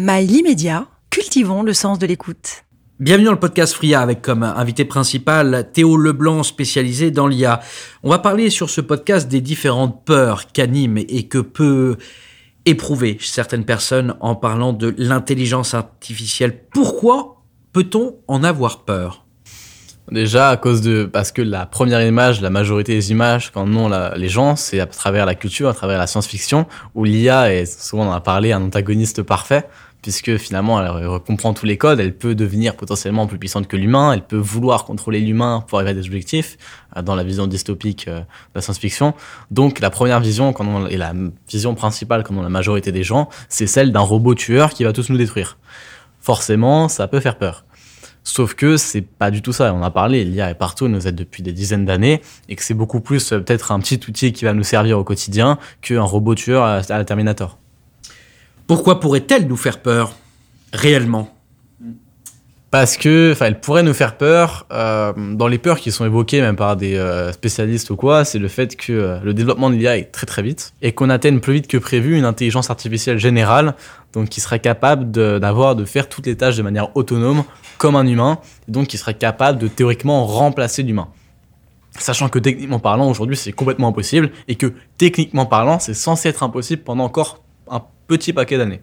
Mail Media, cultivons le sens de l'écoute. Bienvenue dans le podcast Fria avec comme invité principal Théo Leblanc spécialisé dans l'IA. On va parler sur ce podcast des différentes peurs qu'animent et que peut éprouver certaines personnes en parlant de l'intelligence artificielle. Pourquoi peut-on en avoir peur? Déjà à cause de parce que la première image, la majorité des images qu'en ont les gens, c'est à travers la culture, à travers la science-fiction, où l'IA est souvent on en a parlé un antagoniste parfait, puisque finalement elle comprend tous les codes, elle peut devenir potentiellement plus puissante que l'humain, elle peut vouloir contrôler l'humain pour arriver à des objectifs euh, dans la vision dystopique euh, de la science-fiction. Donc la première vision quand on, et la vision principale quand on la majorité des gens, c'est celle d'un robot tueur qui va tous nous détruire. Forcément, ça peut faire peur. Sauf que c'est pas du tout ça. On a parlé, l'IA est partout, elle nous aide depuis des dizaines d'années, et que c'est beaucoup plus euh, peut-être un petit outil qui va nous servir au quotidien qu'un robot tueur à, la Terminator. Pourquoi pourrait-elle nous faire peur réellement? Parce que, enfin, elle pourrait nous faire peur. Euh, dans les peurs qui sont évoquées même par des euh, spécialistes ou quoi, c'est le fait que le développement de l'IA est très très vite et qu'on atteigne plus vite que prévu une intelligence artificielle générale, donc qui serait capable d'avoir de, faire toutes les tâches de manière autonome comme un humain, et donc qui serait capable de théoriquement remplacer l'humain. Sachant que techniquement parlant, aujourd'hui, c'est complètement impossible, et que techniquement parlant, c'est censé être impossible pendant encore petit paquet d'années.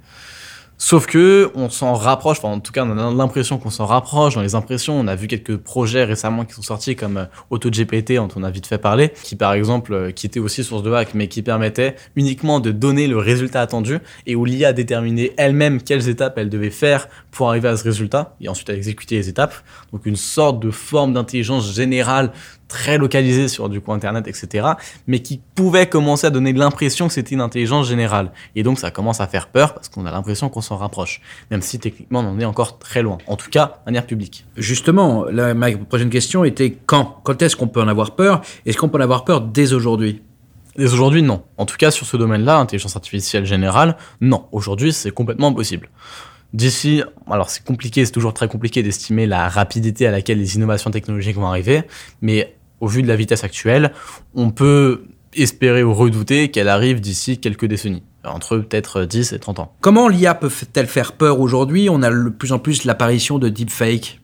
Sauf que on s'en rapproche, enfin en tout cas on a l'impression qu'on s'en rapproche dans les impressions. On a vu quelques projets récemment qui sont sortis comme euh, AutoGPT dont on a vite fait parler, qui par exemple euh, qui était aussi source de hack mais qui permettait uniquement de donner le résultat attendu et où l'IA déterminait elle-même quelles étapes elle devait faire pour arriver à ce résultat et ensuite à exécuter les étapes. Donc une sorte de forme d'intelligence générale très localisé sur du coup internet, etc., mais qui pouvait commencer à donner l'impression que c'était une intelligence générale. Et donc ça commence à faire peur parce qu'on a l'impression qu'on s'en rapproche, même si techniquement on en est encore très loin. En tout cas, un manière publique. Justement, ma prochaine question était quand? Quand est-ce qu'on peut en avoir peur? Est-ce qu'on peut en avoir peur dès aujourd'hui? Dès aujourd'hui, non. En tout cas, sur ce domaine-là, intelligence artificielle générale, non. Aujourd'hui, c'est complètement impossible. D'ici, alors c'est compliqué, c'est toujours très compliqué d'estimer la rapidité à laquelle les innovations technologiques vont arriver, mais au vu de la vitesse actuelle, on peut espérer ou redouter qu'elle arrive d'ici quelques décennies, entre peut-être 10 et 30 ans. Comment l'IA peut-elle faire peur aujourd'hui? On a de plus en plus l'apparition de deepfake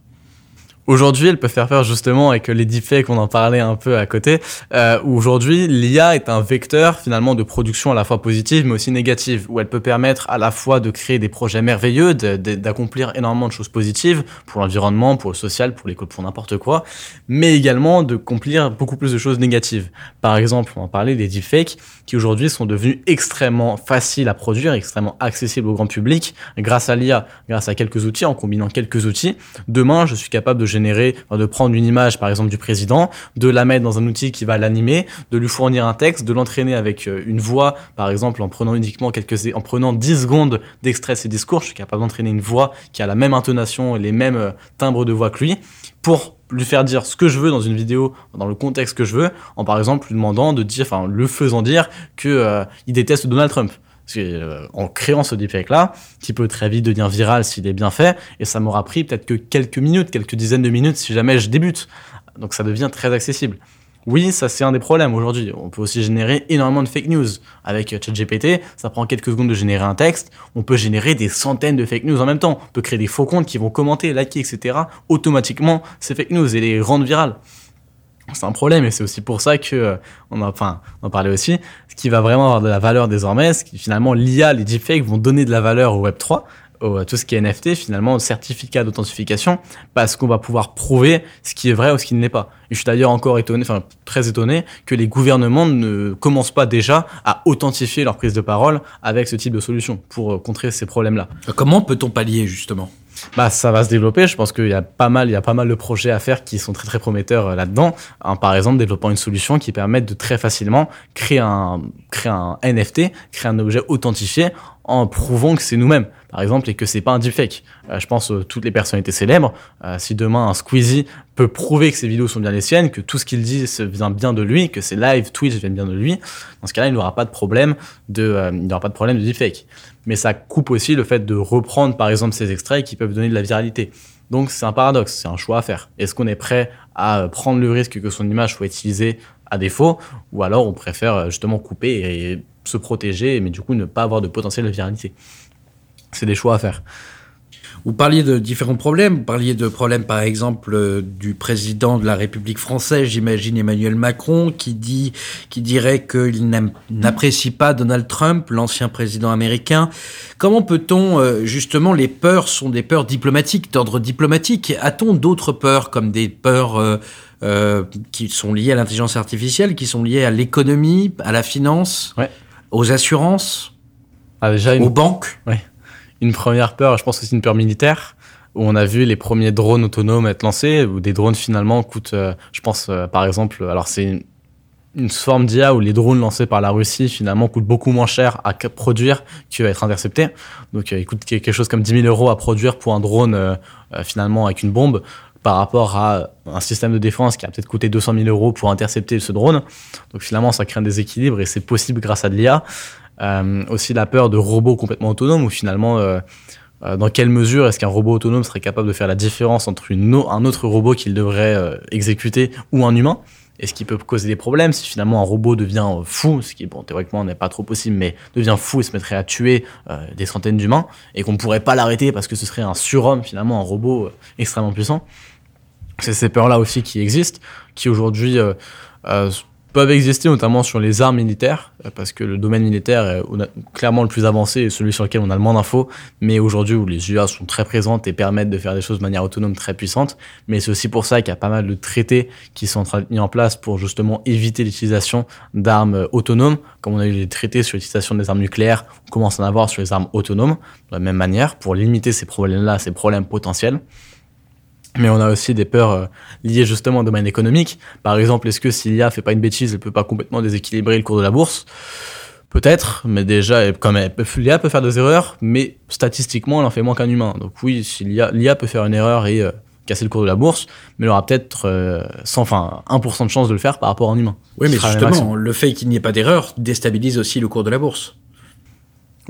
Aujourd'hui, elle peut faire peur justement avec les deepfakes, on en parlait un peu à côté, euh, où aujourd'hui l'IA est un vecteur finalement de production à la fois positive mais aussi négative, où elle peut permettre à la fois de créer des projets merveilleux, d'accomplir énormément de choses positives pour l'environnement, pour le social, pour l'école, pour n'importe quoi, mais également de accomplir beaucoup plus de choses négatives. Par exemple, on en parlait des deepfakes qui aujourd'hui sont devenus extrêmement faciles à produire, extrêmement accessibles au grand public grâce à l'IA, grâce à quelques outils, en combinant quelques outils. Demain, je suis capable de générer, de prendre une image par exemple du président, de la mettre dans un outil qui va l'animer, de lui fournir un texte, de l'entraîner avec euh, une voix, par exemple en prenant uniquement quelques, en prenant 10 secondes d'extrait de ses discours, je suis capable d'entraîner une voix qui a la même intonation et les mêmes euh, timbres de voix que lui, pour lui faire dire ce que je veux dans une vidéo, dans le contexte que je veux, en par exemple lui demandant de dire, enfin le faisant dire que euh, il déteste Donald Trump. Euh, en créant ce deepfake là, qui peut très vite devenir viral s'il est bien fait, et ça m'aura pris peut-être que quelques minutes, quelques dizaines de minutes si jamais je débute. Donc ça devient très accessible. Oui, ça c'est un des problèmes aujourd'hui. On peut aussi générer énormément de fake news. Avec ChatGPT, ça prend quelques secondes de générer un texte. On peut générer des centaines de fake news en même temps. On peut créer des faux comptes qui vont commenter, liker, etc. Automatiquement, ces fake news et les rendre virales c'est un problème et c'est aussi pour ça que euh, on a, enfin, en parlait aussi. Ce qui va vraiment avoir de la valeur désormais, c'est que finalement l'IA, les deepfakes vont donner de la valeur au Web 3, au, tout ce qui est NFT, finalement, certificat d'authentification, parce qu'on va pouvoir prouver ce qui est vrai ou ce qui ne l'est pas. Et je suis d'ailleurs encore étonné, enfin très étonné, que les gouvernements ne commencent pas déjà à authentifier leur prise de parole avec ce type de solution pour euh, contrer ces problèmes-là. Comment peut-on pallier justement? Bah, ça va se développer. Je pense qu'il y a pas mal, il y a pas mal de projets à faire qui sont très très prometteurs euh, là-dedans. Hein, par exemple, développant une solution qui permette de très facilement créer un, créer un NFT, créer un objet authentifié en prouvant que c'est nous-mêmes, par exemple, et que c'est pas un deepfake. Euh, je pense à toutes les personnalités célèbres. Euh, si demain un Squeezie peut prouver que ses vidéos sont bien les siennes, que tout ce qu'il dit vient bien de lui, que ses live Twitch viennent bien de lui, dans ce cas-là, il n'aura pas de problème de, il n'aura pas de problème de deepfake mais ça coupe aussi le fait de reprendre par exemple ces extraits qui peuvent donner de la viralité. Donc c'est un paradoxe, c'est un choix à faire. Est-ce qu'on est prêt à prendre le risque que son image soit utilisée à défaut, ou alors on préfère justement couper et se protéger, mais du coup ne pas avoir de potentiel de viralité? C'est des choix à faire. Vous parliez de différents problèmes. Vous parliez de problèmes, par exemple, euh, du président de la République française, j'imagine Emmanuel Macron, qui dit, qui dirait qu'il n'apprécie pas Donald Trump, l'ancien président américain. Comment peut-on, euh, justement, les peurs sont des peurs diplomatiques, d'ordre diplomatique. A-t-on d'autres peurs, comme des peurs euh, qui sont liées à l'intelligence artificielle, qui sont liées à l'économie, à la finance, Ouais. aux assurances, Ah, déjà, une, aux banques? Une première peur, je pense que c'est une peur militaire, où on a vu les premiers drones autonomes être lancés, où des drones finalement coûtent, euh, je pense euh, par exemple, alors c'est une, forme d'IA où les drones lancés par la Russie finalement coûtent beaucoup moins cher à produire qu'à être interceptés. Donc euh, ils coûtent quelque chose comme 10 000 euros à produire pour un drone euh, finalement avec une bombe par rapport à un système de défense qui a peut-être coûté 200 000 euros pour intercepter ce drone. Donc finalement ça crée un déséquilibre et c'est possible grâce à de l'IA. Euh, aussi la peur de robots complètement autonomes où finalement euh, euh, dans quelle mesure est-ce qu'un robot autonome serait capable de faire la différence entre un autre robot qu'il devrait exécuter ou un humain? Et ce qui peut causer des problèmes si finalement un robot devient fou, ce qui bon théoriquement n'est pas trop possible, mais devient fou et se mettrait à tuer des centaines d'humains et qu'on ne pourrait pas l'arrêter parce que ce serait un surhomme finalement, un robot extrêmement puissant. C'est ces peurs-là aussi qui existent, qui aujourd'hui peuvent exister notamment sur les armes militaires, euh, parce que le domaine militaire est clairement le plus avancé et celui sur lequel on a le moins d'infos, mais aujourd'hui où les UA sont très présentes et permettent de faire des choses de manière autonome très puissante. Mais c'est aussi pour ça qu'il y a pas mal de traités qui sont mis en place pour justement éviter l'utilisation d'armes euh, autonomes, comme on a eu les traités sur l'utilisation des armes nucléaires, on commence à en avoir sur les armes autonomes, de la même manière, pour limiter ces problèmes-là, ces problèmes potentiels. Mais on a aussi des peurs euh, liées justement au domaine économique. Par exemple, est-ce que si l'IA fait pas une bêtise, elle peut pas complètement déséquilibrer le cours de la bourse? Peut-être, mais déjà, peut- l'IA peut faire des erreurs, mais statistiquement, elle en fait moins qu'un humain. Donc oui, si l'IA, peut faire une erreur et euh, casser le cours de la bourse, mais elle aura peut-être euh, 100, enfin, 1% de chance de le faire par rapport à un humain. Oui, mais justement, le fait qu'il n'y ait pas d'erreur déstabilise aussi le cours de la bourse.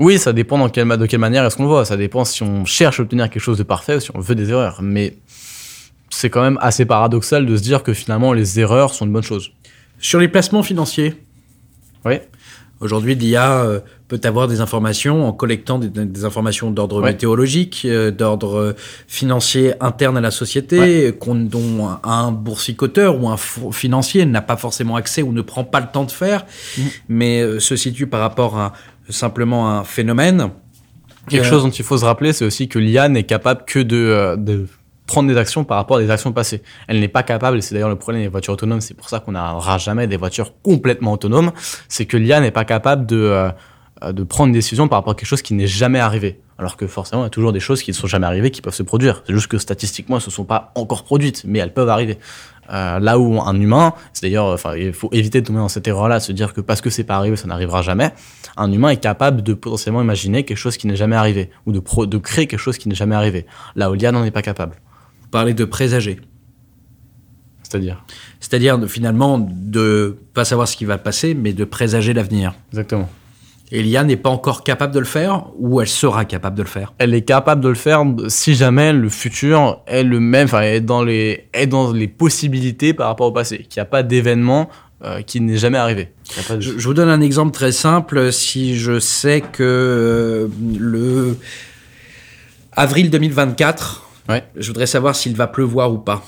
Oui, ça dépend dans quelle, de quelle manière est-ce qu'on le voit. Ça dépend si on cherche à obtenir quelque chose de parfait ou si on veut des erreurs. Mais c'est quand même assez paradoxal de se dire que finalement les erreurs sont une bonne chose. Sur les placements financiers, Oui. aujourd'hui, l'IA euh, peut avoir des informations en collectant des, des informations d'ordre Ouais. météorologique, euh, d'ordre euh, financier interne à la société, qu'on- dont un, boursicoteur ou un financier n'a pas forcément accès ou ne prend pas le temps de faire, Mhm. mais se situe par rapport à simplement un phénomène. Quelque Euh, chose dont il faut se rappeler, c'est aussi que l'IA n'est capable que de, de prendre des actions par rapport à des actions passées. Elle n'est pas capable, et c'est d'ailleurs le problème des voitures autonomes, c'est pour ça qu'on n'aura jamais des voitures complètement autonomes, c'est que l'IA n'est pas capable de, euh, de prendre une décision par rapport à quelque chose qui n'est jamais arrivé. Alors que forcément, il y a toujours des choses qui ne sont jamais arrivées qui peuvent se produire. C'est juste que statistiquement, elles ne se sont pas encore produites, mais elles peuvent arriver. Euh, là où un humain, c'est d'ailleurs, enfin, il faut éviter de tomber dans cette erreur-là, se dire que parce que c'est pas arrivé, ça n'arrivera jamais. Un humain est capable de potentiellement imaginer quelque chose qui n'est jamais arrivé, ou de, de créer quelque chose qui n'est jamais arrivé. Là où l'IA n'en est pas capable. Vous parlez de présager. C'est-à-dire C'est-à-dire de, finalement de pas savoir ce qui va passer, mais de présager l'avenir. Exactement. Et l'IA n'est pas encore capable de le faire ou elle sera capable de le faire? Elle est capable de le faire si jamais le futur est le même, enfin, est dans les, est dans les possibilités par rapport au passé. Qu'il n'y a pas d'événement euh, qui n'est jamais arrivé. De- je vous donne un exemple très simple. Si je sais que euh, le avril 2024, Ouais. je voudrais savoir s'il va pleuvoir ou pas.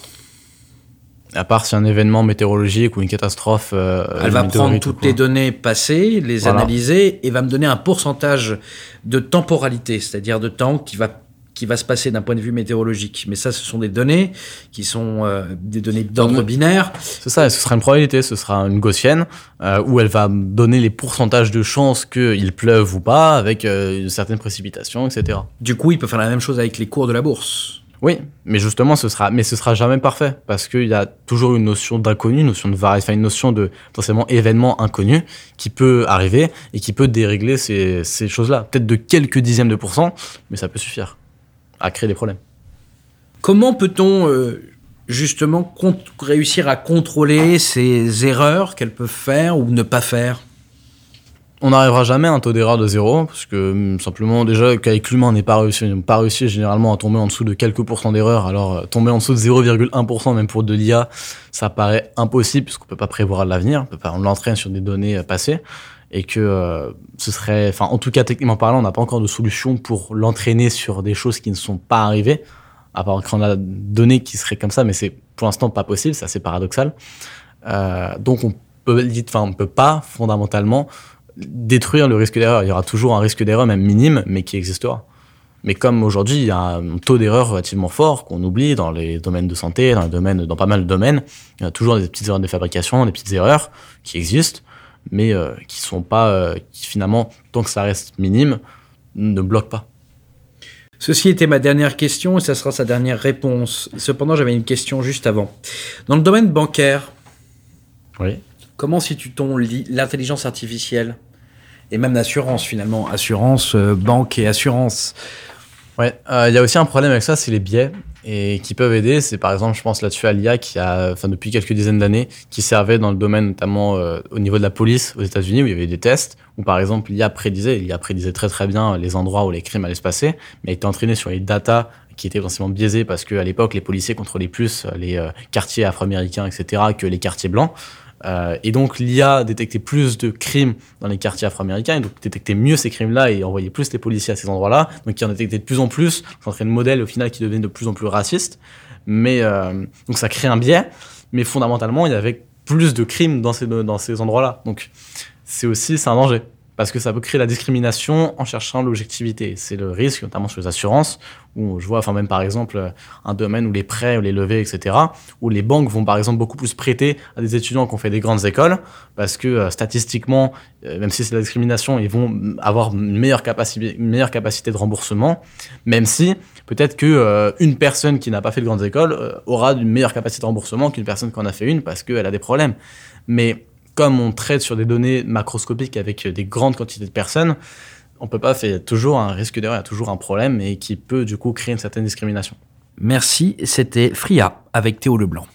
À part si un événement météorologique ou une catastrophe. euh, Elle va prendre ou toutes les données passées, les Voilà. analyser et va me donner un pourcentage de temporalité, c'est-à-dire de temps qui va qui va se passer d'un point de vue météorologique. Mais ça, ce sont des données qui sont euh, des données d'ordre binaire. C'est ça, ce sera une probabilité, ce sera une gaussienne, euh, où elle va me donner les pourcentages de chances qu'il pleuve ou pas, avec euh, une certaine précipitation, etc. Du coup, il peut faire la même chose avec les cours de la bourse. Oui, mais justement, ce sera, mais ce sera jamais parfait parce qu'il y a toujours une notion d'inconnu, une notion de enfin, une notion de événement inconnu qui peut arriver et qui peut dérégler ces, choses-là. Peut-être de quelques dixièmes de pourcents, mais ça peut suffire à créer des problèmes. Comment peut-on euh, justement réussir à contrôler ces erreurs qu'elles peuvent faire ou ne pas faire? On n'arrivera jamais à un taux d'erreur de zéro, parce que hum, simplement déjà qu'avec l'humain on n'est pas réussi, on pas réussi généralement à tomber en dessous de quelques pourcents d'erreur. Alors euh, tomber en dessous de 0,1% même pour de l'IA, ça paraît impossible puisqu'on peut pas prévoir l'avenir, on on l'entraîne sur des données euh, passées. et que euh, ce serait, enfin, en tout cas, techniquement parlant, on n'a pas encore de solution pour l'entraîner sur des choses qui ne sont pas arrivées, à part qu'on a donné qui seraient comme ça, mais c'est pour l'instant pas possible, c'est assez paradoxal. Donc, on peut, on peut pas fondamentalement détruire le risque d'erreur. Il y aura toujours un risque d'erreur, même minime, mais qui existera. Mais comme aujourd'hui, il y a un taux d'erreur relativement fort qu'on oublie dans les domaines de santé, dans les domaines, dans pas mal de domaines, il y a toujours des petites erreurs de fabrication, des petites erreurs qui existent mais euh, qui sont pas, euh, qui finalement, tant que ça reste minime, ne bloquent pas. Ceci était ma dernière question et ça sera sa dernière réponse. Cependant, j'avais une question juste avant. Dans le domaine bancaire, oui. Comment situe-t-on l'intelligence artificielle et même l'assurance finalement, assurance, euh, banque et assurance? Ouais, il y a aussi un problème avec ça, c'est les biais et qui peuvent aider. C'est par exemple, je pense là-dessus à l'IA qui a, enfin depuis quelques dizaines d'années, qui servait dans le domaine notamment euh, au niveau de la police aux États-Unis où il y avait des tests où par exemple l'IA prédisait, l'IA prédisait très très bien les endroits où les crimes allaient se passer, mais était entraîné sur les datas qui étaient potentiellement biaisées parce qu'à l'époque les policiers contrôlaient plus les euh, quartiers afro-américains etc que les quartiers blancs. Euh, et donc l'IA détectait plus de crimes dans les quartiers afro-américains, et donc détectait mieux ces crimes-là et envoyait plus les policiers à ces endroits-là. Donc il en détectait de plus en plus, ça le modèle au final qui devenait de plus en plus raciste. Mais euh, donc ça crée un biais, mais fondamentalement il y avait plus de crimes dans ces, dans ces endroits-là. Donc c'est aussi c'est un danger parce que ça peut créer la discrimination en cherchant l'objectivité. C'est le risque, notamment sur les assurances, où je vois, enfin même par exemple, un domaine où les prêts, ou les levées, etc., où les banques vont par exemple beaucoup plus prêter à des étudiants qui ont fait des grandes écoles, parce que euh, statistiquement, euh, même si c'est la discrimination, ils vont avoir une meilleure capacité, une meilleure capacité de remboursement, même si peut-être que euh, une personne qui n'a pas fait de grandes écoles aura une meilleure capacité de remboursement qu'une personne qui en a fait une, parce qu'elle a des problèmes. Mais comme on traite sur des données macroscopiques avec des grandes quantités de personnes, on peut pas faire toujours un risque d'erreur, il y a toujours un problème et qui peut du coup créer une certaine discrimination. Merci, c'était Fria avec Théo Leblanc.